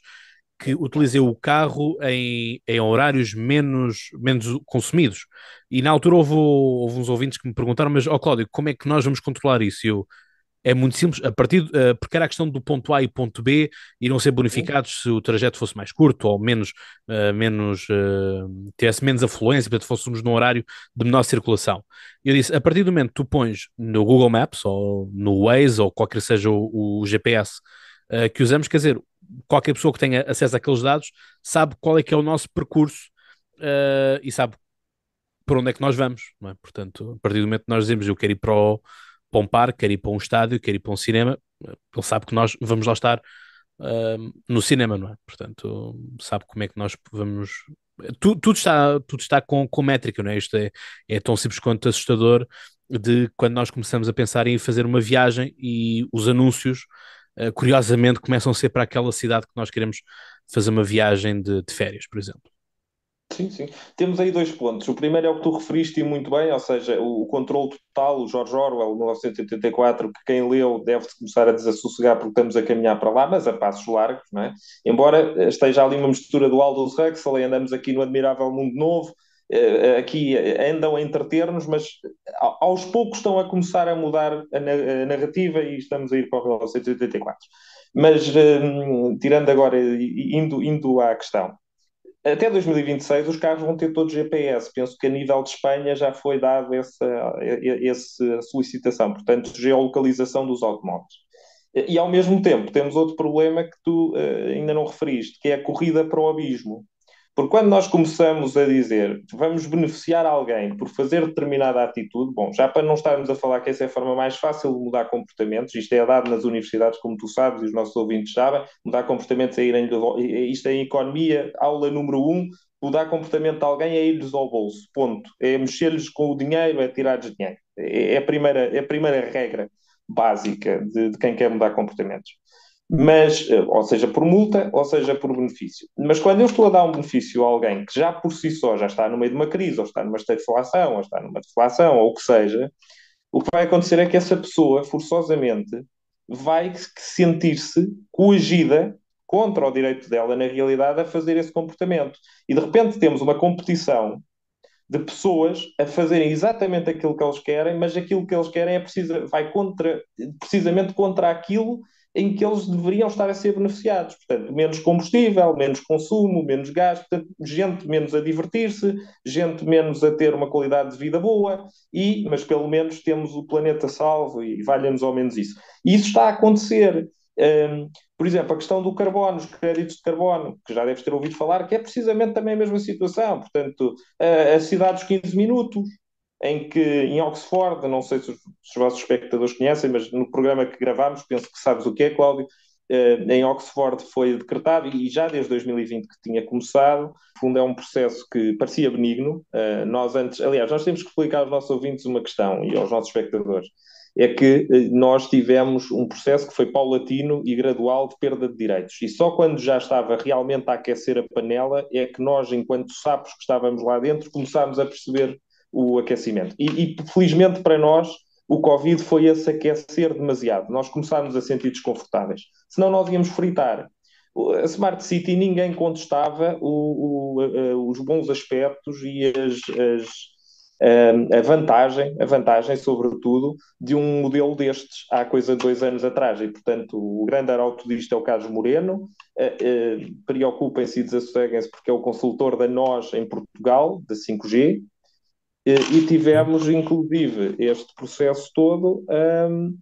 que utilizei o carro em, em horários menos, menos consumidos. E na altura houve, houve uns ouvintes que me perguntaram, mas, ó oh, Cláudio, como é que nós vamos controlar isso? Eu, é muito simples, a partir, uh, porque era a questão do ponto A e ponto B iriam ser bonificados se o trajeto fosse mais curto ou menos, uh, menos uh, tivesse menos afluência, portanto fôssemos num horário de menor circulação. Eu disse, a partir do momento que tu pões no Google Maps ou no Waze ou qualquer seja o, o GPS que usamos, quer dizer, qualquer pessoa que tenha acesso àqueles dados sabe qual é que é o nosso percurso uh, e sabe para onde é que nós vamos. É? Portanto, a partir do momento que nós dizemos eu quero ir para, o, para um parque, quero ir para um estádio, quero ir para um cinema, ele sabe que nós vamos lá estar uh, no cinema, não é? Portanto, sabe como é que nós vamos. Tudo, tudo está, tudo está com, com métrica, não é? Isto é, é tão simples quanto assustador de quando nós começamos a pensar em fazer uma viagem e os anúncios, uh, curiosamente, começam a ser para aquela cidade que nós queremos fazer uma viagem de, de férias, por exemplo.
Sim, sim. Temos aí dois pontos. O primeiro é o que tu referiste muito bem, ou seja, o, o controle total, o George Orwell, 1984, que quem leu deve começar a desassossegar porque estamos a caminhar para lá, mas a passos largos, não é? Embora esteja ali uma mistura do Aldous Huxley, andamos aqui no admirável mundo novo, eh, aqui andam a entreter-nos, mas aos poucos estão a começar a mudar a narrativa e estamos a ir para o 1984. Mas, tirando agora, indo, indo à questão, até 2026 os carros vão ter todos GPS. Penso que a nível de Espanha já foi dado essa, essa solicitação, portanto, geolocalização dos automóveis. E ao mesmo tempo temos outro problema que tu ainda não referiste, que é a corrida para o abismo. Porque quando nós começamos a dizer vamos beneficiar alguém por fazer determinada atitude, bom, já para não estarmos a falar que essa é a forma mais fácil de mudar comportamentos, isto é dado nas universidades, como tu sabes e os nossos ouvintes sabem, mudar comportamentos é irem, isto é em economia, aula número um, mudar comportamento de alguém é ir-lhes ao bolso, ponto. É mexer-lhes com o dinheiro, é tirar-lhes dinheiro. É, é a, primeira, é a primeira regra básica de, de quem quer mudar comportamentos mas, eh, ou seja, por multa, ou seja, por benefício. Mas quando eu estou a dar um benefício a alguém que já por si só já está no meio de uma crise, ou está numa estagflação, ou está numa deflação, ou o que seja, o que vai acontecer é que essa pessoa, forçosamente, vai sentir-se coagida contra o direito dela, na realidade, a fazer esse comportamento. E de repente temos uma competição de pessoas a fazerem exatamente aquilo que eles querem, mas aquilo que eles querem é precisa, vai contra, precisamente contra aquilo em que eles deveriam estar a ser beneficiados. Portanto, menos combustível, menos consumo, menos gasto, portanto, gente menos a divertir-se, gente menos a ter uma qualidade de vida boa, e, mas pelo menos temos o planeta salvo e valha-nos ao menos isso. E isso está a acontecer. Um, por exemplo, a questão do carbono, os créditos de carbono, que já deves ter ouvido falar, que é precisamente também a mesma situação. Portanto, a, a cidade dos 15 minutos, em que em Oxford, não sei se os, se os, vossos espectadores conhecem, mas no programa que gravámos, penso que sabes o que é, Cláudio, eh, em Oxford foi decretado e já desde 2020 que tinha começado. No fundo, é um processo que parecia benigno. Eh, nós antes, aliás, nós temos que explicar aos nossos ouvintes uma questão e aos nossos espectadores. É que eh, nós tivemos um processo que foi paulatino e gradual de perda de direitos. E só quando já estava realmente a aquecer a panela é que nós, enquanto sapos que estávamos lá dentro, começámos a perceber o aquecimento. E, e, felizmente para nós, o Covid foi esse aquecer demasiado. Nós começámos a sentir desconfortáveis. Senão nós íamos fritar. A Smart City ninguém contestava o, o, os bons aspectos e as, as, a vantagem, a vantagem, sobretudo, de um modelo destes há coisa de dois anos atrás. E, portanto, o grande arauto disto é o Carlos Moreno. Preocupem-se e desassosseguem-se porque é o consultor da nós em Portugal, da 5G, e tivemos, inclusive, este processo todo um,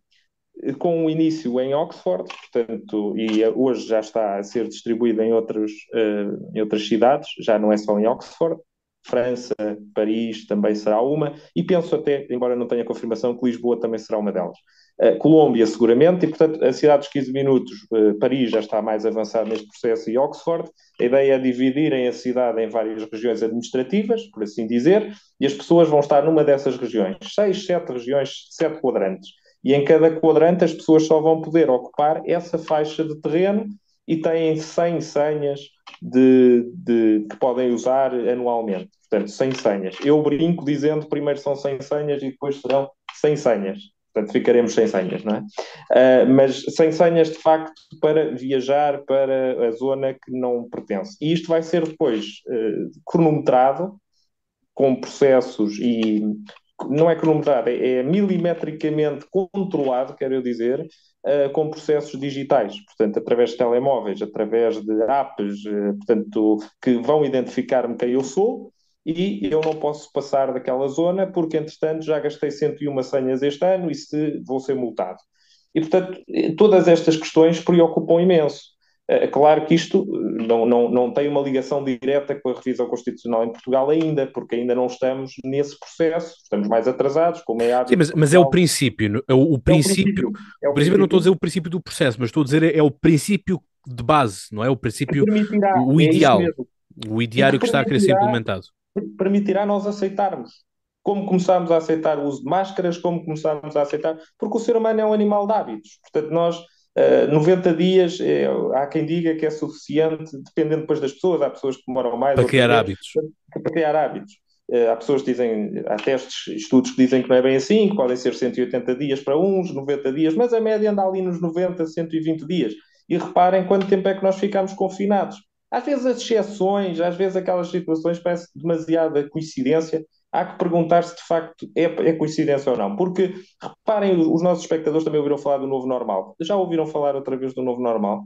com o início em Oxford, portanto, e hoje já está a ser distribuído em, outros, uh, em outras cidades, já não é só em Oxford. França, Paris também será uma, e penso até, embora não tenha confirmação, que Lisboa também será uma delas. Uh, Colômbia, seguramente, e portanto, a cidade dos 15 minutos, uh, Paris já está mais avançado neste processo, e Oxford. A ideia é dividirem a cidade em várias regiões administrativas, por assim dizer, e as pessoas vão estar numa dessas regiões, seis, sete regiões, sete quadrantes. E em cada quadrante as pessoas só vão poder ocupar essa faixa de terreno e têm 100 senhas de, de, que podem usar anualmente. Portanto, 100 senhas. Eu brinco dizendo primeiro são 100 senhas e depois serão 100 senhas. Portanto, ficaremos sem senhas, não é? Uh, mas sem senhas, de facto, para viajar para a zona que não pertence. E isto vai ser depois uh, cronometrado com processos e não é cronometrado, é, é milimetricamente controlado, quero eu dizer, uh, com processos digitais, portanto, através de telemóveis, através de apps, portanto, que vão identificar-me quem eu sou e eu não posso passar daquela zona porque, entretanto, já gastei 101 senhas este ano e se vou ser multado. E, portanto, todas estas questões preocupam imenso. É claro que isto não, não, não tem uma ligação direta com a revisão constitucional em Portugal ainda, porque ainda não estamos nesse processo, estamos mais atrasados, como é hábito.
Sim, mas, mas é o princípio, é o, o princípio, é o princípio, é o princípio, não estou a dizer o princípio do processo, mas estou a dizer é, é o princípio de base, não é? O princípio, o ideal, é o ideário que está a querer ser implementado.
Permitirá nós aceitarmos como começámos a aceitar o uso de máscaras, como começámos a aceitar, porque o ser humano é um animal de hábitos. Portanto, nós, uh, 90 dias, é, há quem diga que é suficiente, dependendo depois das pessoas, há pessoas que demoram mais.
Para criar hábitos.
Para, para criar hábitos. Uh, há pessoas que dizem, há testes, estudos que dizem que não é bem assim, que podem ser 180 dias para uns, 90 dias, mas a média anda ali nos 90, 120 dias. E reparem quanto tempo é que nós ficamos confinados. Às vezes as exceções, às vezes aquelas situações parece demasiada coincidência, há que perguntar se de facto é, é, coincidência ou não. Porque, reparem, os nossos espectadores também ouviram falar do novo normal. Já ouviram falar outra vez do novo normal?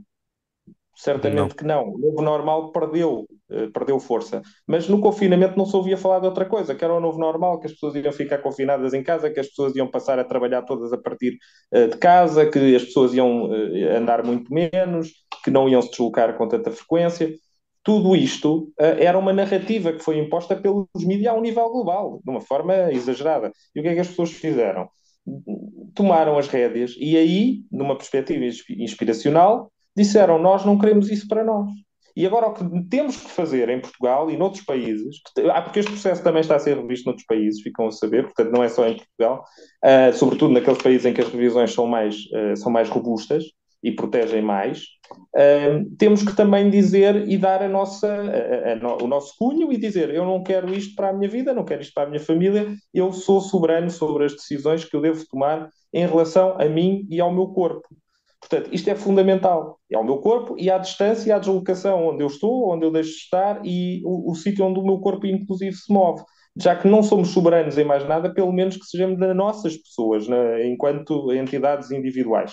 Certamente não. que não. O novo normal perdeu, uh, perdeu força. Mas no confinamento não se ouvia falar de outra coisa, que era o novo normal, que as pessoas iam ficar confinadas em casa, que as pessoas iam passar a trabalhar todas a partir uh, de casa, que as pessoas iam uh, andar muito menos, que não iam se deslocar com tanta frequência tudo isto uh, era uma narrativa que foi imposta pelos mídias a um nível global, de uma forma exagerada. E o que é que as pessoas fizeram? Tomaram as rédeas e aí, numa perspectiva inspiracional, disseram: Nós não queremos isso para nós. E agora o que temos que fazer em Portugal e noutros países, ah, porque este processo também está a ser revisto noutros países, ficam a saber, portanto não é só em Portugal, uh, sobretudo naqueles países em que as revisões são mais, uh, são mais robustas, e protegem mais, temos que também dizer e dar a nossa, a, a, o nosso cunho e dizer: eu não quero isto para a minha vida, não quero isto para a minha família, eu sou soberano sobre as decisões que eu devo tomar em relação a mim e ao meu corpo. Portanto, isto é fundamental. É ao meu corpo e à distância e à deslocação onde eu estou, onde eu deixo de estar e o, o sítio onde o meu corpo, inclusive, se move já que não somos soberanos em mais nada, pelo menos que sejamos das nossas pessoas, enquanto entidades individuais.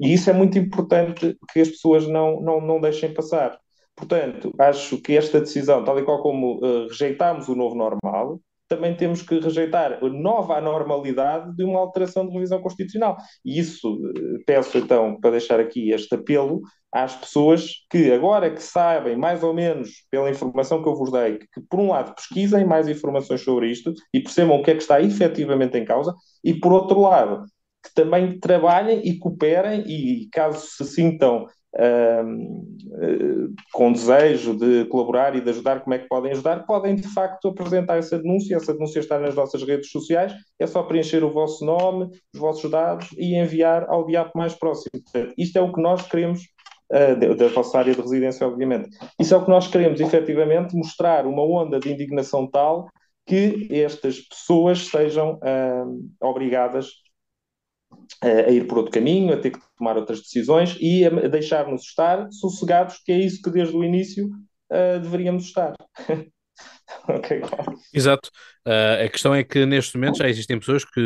E isso é muito importante que as pessoas não, não, não deixem passar. Portanto, acho que esta decisão, tal e qual como uh, rejeitámos o novo normal, também temos que rejeitar a nova anormalidade de uma alteração de revisão constitucional. E isso, uh, peço então, para deixar aqui este apelo às pessoas que agora que sabem, mais ou menos, pela informação que eu vos dei, que por um lado pesquisem mais informações sobre isto e percebam o que é que está efetivamente em causa, e por outro lado, que também trabalhem e cooperem e, caso se sintam uh, com desejo de colaborar e de ajudar, como é que podem ajudar, podem de facto apresentar essa denúncia. Essa denúncia está nas nossas redes sociais. É só preencher o vosso nome, os vossos dados e enviar ao diabo mais próximo. Isto é o que nós queremos. Uh, da vossa área de residência, obviamente. Isso é o que nós queremos, efetivamente, mostrar uma onda de indignação tal que estas pessoas sejam uh, obrigadas a ir por outro caminho, a ter que tomar outras decisões e a deixar-nos estar sossegados, que é isso que desde o início uh, deveríamos estar. (laughs)
okay, Exato. Uh, a questão é que neste momento já existem pessoas que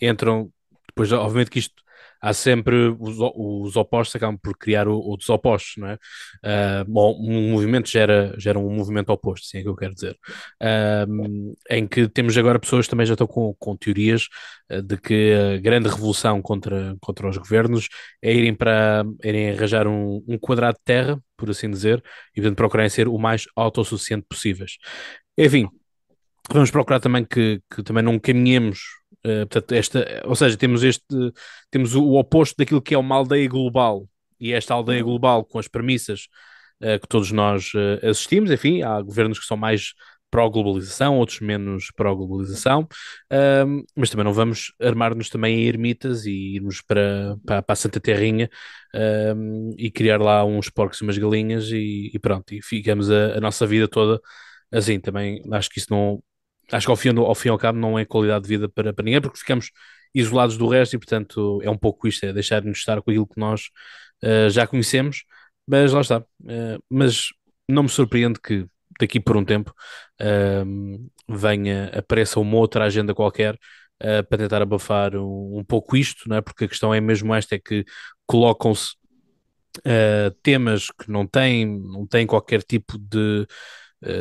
entram, depois, obviamente, que isto há sempre os, os opostos acabam por criar outros opostos, não é? Uh, bom, um movimento gera, gera um movimento oposto, sim é que eu quero dizer. Uh, em que temos agora pessoas também já estão com, com teorias uh, de que a grande revolução contra, contra os governos é irem para irem arranjar um, um quadrado de terra, por assim dizer, e portanto procurarem ser o mais autossuficiente possíveis. Enfim, vamos procurar também que, que também não caminhemos Uh, portanto, esta, ou seja, temos este temos o, o, oposto daquilo que é uma aldeia global. E esta aldeia uhum. global com as premissas uh, que todos nós uh, assistimos, enfim, há governos que são mais pró-globalização, outros menos pró-globalização, mas também não vamos armar-nos também em ermitas e irmos para, para, para a Santa Terrinha e criar lá uns porcos e umas galinhas e, e pronto, e ficamos a, a nossa vida toda assim, também acho que isso não, acho que ao fim, ao fim e ao cabo não é qualidade de vida para, para ninguém, porque ficamos isolados do resto e, portanto, é um pouco isto, é deixar-nos estar com aquilo que nós uh, já conhecemos, mas lá está. Uh, mas não me surpreende que daqui por um tempo uh, venha, apareça uma outra agenda qualquer para tentar abafar um, um, pouco isto, não é? porque a questão é mesmo esta, é que colocam-se temas que não têm, não têm qualquer tipo de,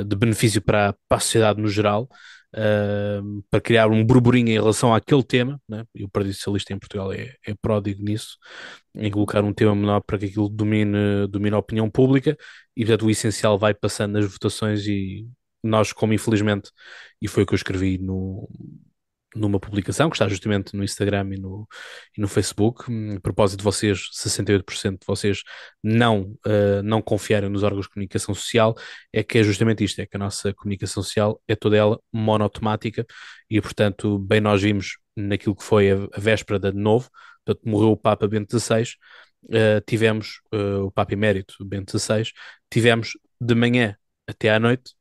de benefício para, para a sociedade no geral, uh, para criar um burburinho em relação àquele tema, né? e o Partido Socialista em Portugal é, é pródigo nisso, em colocar um tema menor para que aquilo domine, domine a opinião pública, e portanto o essencial vai passando nas votações e nós, como infelizmente, e foi o que eu escrevi no, numa publicação que está justamente no Instagram e no, e no Facebook. A propósito de vocês, 68% de vocês não, uh, não confiarem nos órgãos de comunicação social, é que é justamente isto: é que a nossa comunicação social é toda ela monotemática e, portanto, bem nós vimos naquilo que foi a, a véspera de novo, portanto, morreu o Papa Bento XVI. Uh, tivemos uh, o Papa Emérito Bento XVI, tivemos de manhã até à noite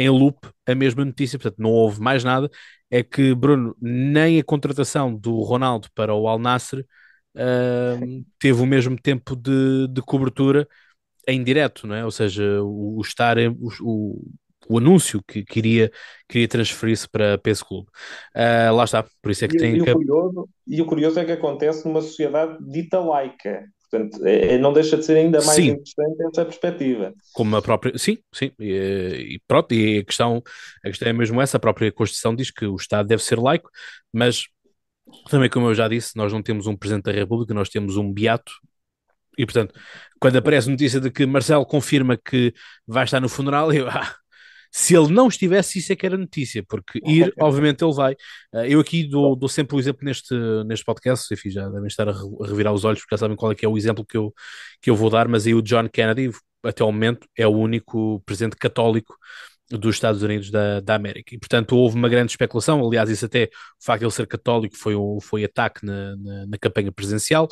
em loop a mesma notícia, portanto não houve mais nada, é que, Bruno, nem a contratação do Ronaldo para o Al Nassr uh, teve o mesmo tempo de, de, cobertura em direto, não é? Ou seja, o, o estar, o, o, o, anúncio que queria, queria transferir-se para, para esse clube. Uh, lá está, por isso é que
e,
tem
e
que...
O curioso, e o curioso é que acontece numa sociedade dita laica. Portanto, é, é, não deixa de ser ainda mais sim. interessante essa perspectiva.
Como a própria. Sim, sim. E, e, pronto, e a questão, a questão é mesmo essa: a própria Constituição diz que o Estado deve ser laico, mas também, como eu já disse, nós não temos um Presidente da República, nós temos um beato. E portanto, quando aparece notícia de que Marcelo confirma que vai estar no funeral, eu, (laughs) ah, se ele não estivesse, isso é que era notícia, porque ir, obviamente, ele vai. Uh, eu aqui dou, dou, sempre o exemplo neste, neste podcast, enfim, já devem estar a, revirar os olhos porque já sabem qual é que é o exemplo que eu, que eu vou dar, mas aí o John Kennedy, até o momento, é o único presidente católico dos Estados Unidos da, da América. E, portanto, houve uma grande especulação. Aliás, isso até, o facto de ele ser católico foi, um, foi ataque na, na, na campanha presidencial,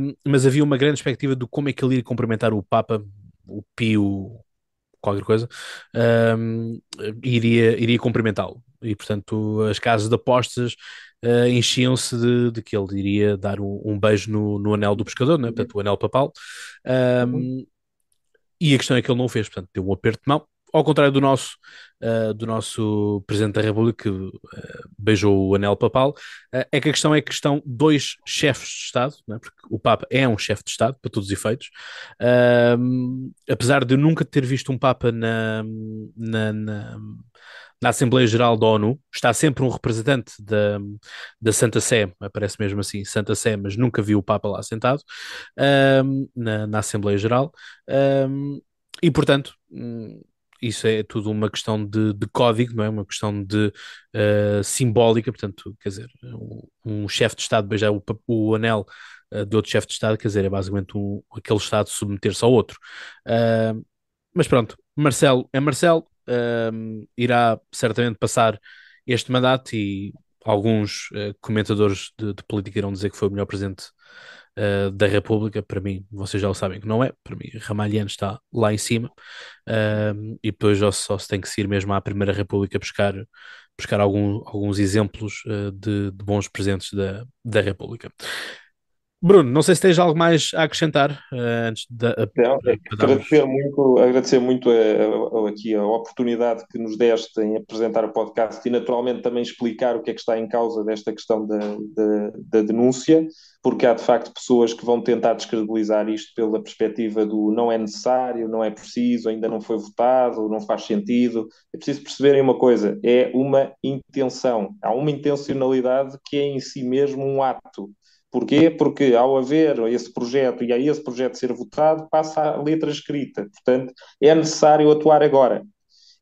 um, mas havia uma grande expectativa de como é que ele iria cumprimentar o Papa, o Pio qualquer coisa, um, iria, iria cumprimentá-lo. E, portanto, as casas de apostas uh, enchiam-se de, de, que ele iria dar um, um beijo no, no, anel do pescador, né? portanto, o anel papal. Um, e a questão é que ele não o fez, portanto, deu um aperto de mão, ao contrário do nosso, uh, do nosso Presidente da República, que uh, beijou o anel papal, uh, é que a questão é que estão dois chefes de Estado, né, porque o Papa é um chefe de Estado, para todos os efeitos, apesar de eu nunca ter visto um Papa na, na, na, na Assembleia Geral da ONU, está sempre um representante da, da Santa Sé, aparece mesmo assim, Santa Sé, mas nunca vi o Papa lá sentado, na, na Assembleia Geral. e portanto, hum, isso é tudo uma questão de, de código, não é? Uma questão de uh, simbólica, portanto, quer dizer, um, um chefe de Estado beijar o, o anel uh, de outro chefe de Estado, quer dizer, é basicamente um, aquele Estado submeter-se ao outro. Uh, mas pronto, Marcelo é Marcelo, irá certamente passar este mandato e alguns comentadores de, de política irão dizer que foi o melhor presidente uh, da República, para mim, vocês já o sabem que não é, para mim, Ramalhiano está lá em cima, uh, e depois só, só se tem que ir mesmo à Primeira República buscar, buscar algum, alguns exemplos uh, de, de, bons presentes da, da República. Bruno, não sei se tens algo mais a acrescentar uh, antes de.
Não, é agradecer muito, agradecer muito a, a, aqui a oportunidade que nos deste em apresentar o podcast e naturalmente também explicar o que é que está em causa desta questão da, da, da denúncia, porque há de facto pessoas que vão tentar descredibilizar isto pela perspectiva do não é necessário, não é preciso, ainda não foi votado, não faz sentido. É preciso perceberem uma coisa: é uma intenção, há uma intencionalidade que é em si mesmo um ato Porquê? Porque ao haver esse projeto e a esse projeto ser votado, passa a letra escrita. Portanto, é necessário atuar agora.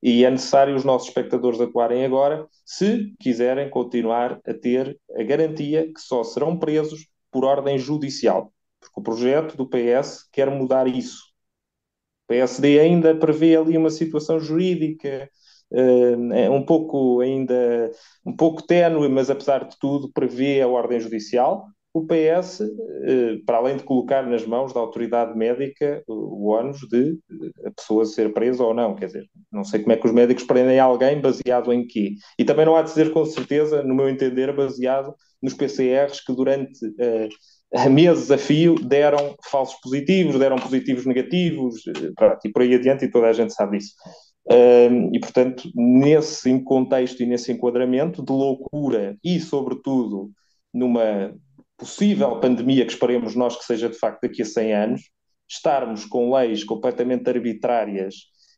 E é necessário os nossos espectadores atuarem agora, se quiserem continuar a ter a garantia que só serão presos por ordem judicial. Porque o projeto do PS quer mudar isso. O PSD ainda prevê ali uma situação jurídica uh, um pouco ainda um pouco ténue, mas apesar de tudo prevê a ordem judicial o PS, eh, para além de colocar nas mãos da autoridade médica o ônus de a pessoa ser presa ou não, quer dizer, não sei como é que os médicos prendem alguém baseado em quê. E também não há de dizer com certeza, no meu entender, baseado nos PCRs que durante uh, meses a fio deram falsos positivos, deram positivos negativos, pronto, e por aí adiante, e toda a gente sabe disso. Um, e, portanto, nesse contexto e nesse enquadramento de loucura e, sobretudo, numa possível pandemia que esperemos nós que seja de facto daqui a 100 anos, estarmos com leis completamente arbitrárias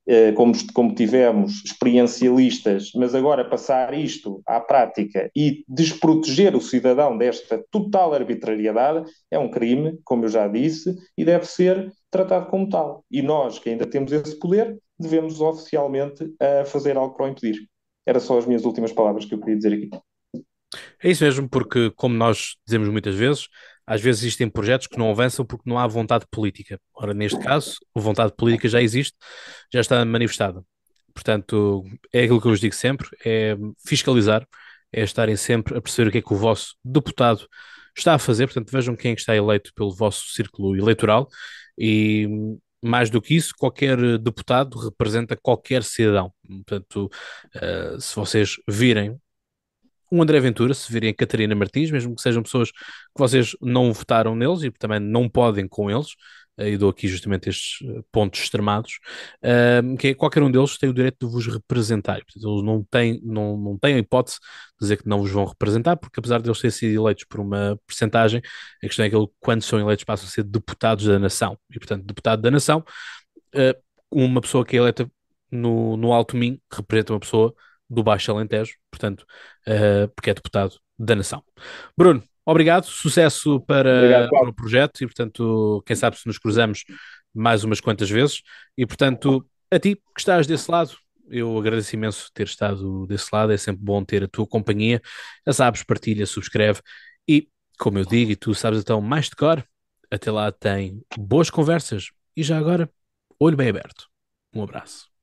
eh, como, como tivemos experiencialistas, mas agora passar isto à prática e desproteger o cidadão desta total arbitrariedade é um crime, como eu já disse, e deve ser tratado como tal. E nós, que ainda temos esse poder, devemos oficialmente uh, fazer algo para o impedir. Era só as minhas últimas palavras que eu queria dizer aqui.
É isso mesmo, porque, como nós dizemos muitas vezes, às vezes existem projetos que não avançam porque não há vontade política. Ora, neste caso, a vontade política já existe, já está manifestada. Portanto, é aquilo que eu vos digo sempre: é fiscalizar, é estarem sempre a perceber o que é que o vosso deputado está a fazer. Portanto, vejam quem é está eleito pelo vosso círculo eleitoral e mais do que isso, qualquer deputado representa qualquer cidadão. Portanto, uh, se vocês virem um André Ventura, se virem Catarina Martins, mesmo que sejam pessoas que vocês não votaram neles e também não podem com eles, eh, e dou aqui justamente estes eh, pontos extremados, uh, que é, qualquer um deles tem o direito de vos representar. Portanto, eles não têm, não, não têm a hipótese de dizer que não vos vão representar, porque apesar de eles terem sido eleitos por uma percentagem, a questão é que quando são eleitos, passam a ser deputados da nação. E, portanto, deputado da nação, uh, uma pessoa que é eleita no, no Alto Minho representa uma pessoa do Baixo Alentejo, portanto, uh, porque é deputado da Nação. Bruno, obrigado, sucesso para, obrigado, para o projeto e, portanto, quem sabe se nos cruzamos mais umas quantas vezes. E, portanto, a ti que estás desse lado, eu agradeço imenso ter estado desse lado, é sempre bom ter a tua companhia. Já sabes, partilha, subscreve e, como eu digo, e tu sabes então mais de cor, até lá tem boas conversas e já agora, olho bem aberto. Um abraço.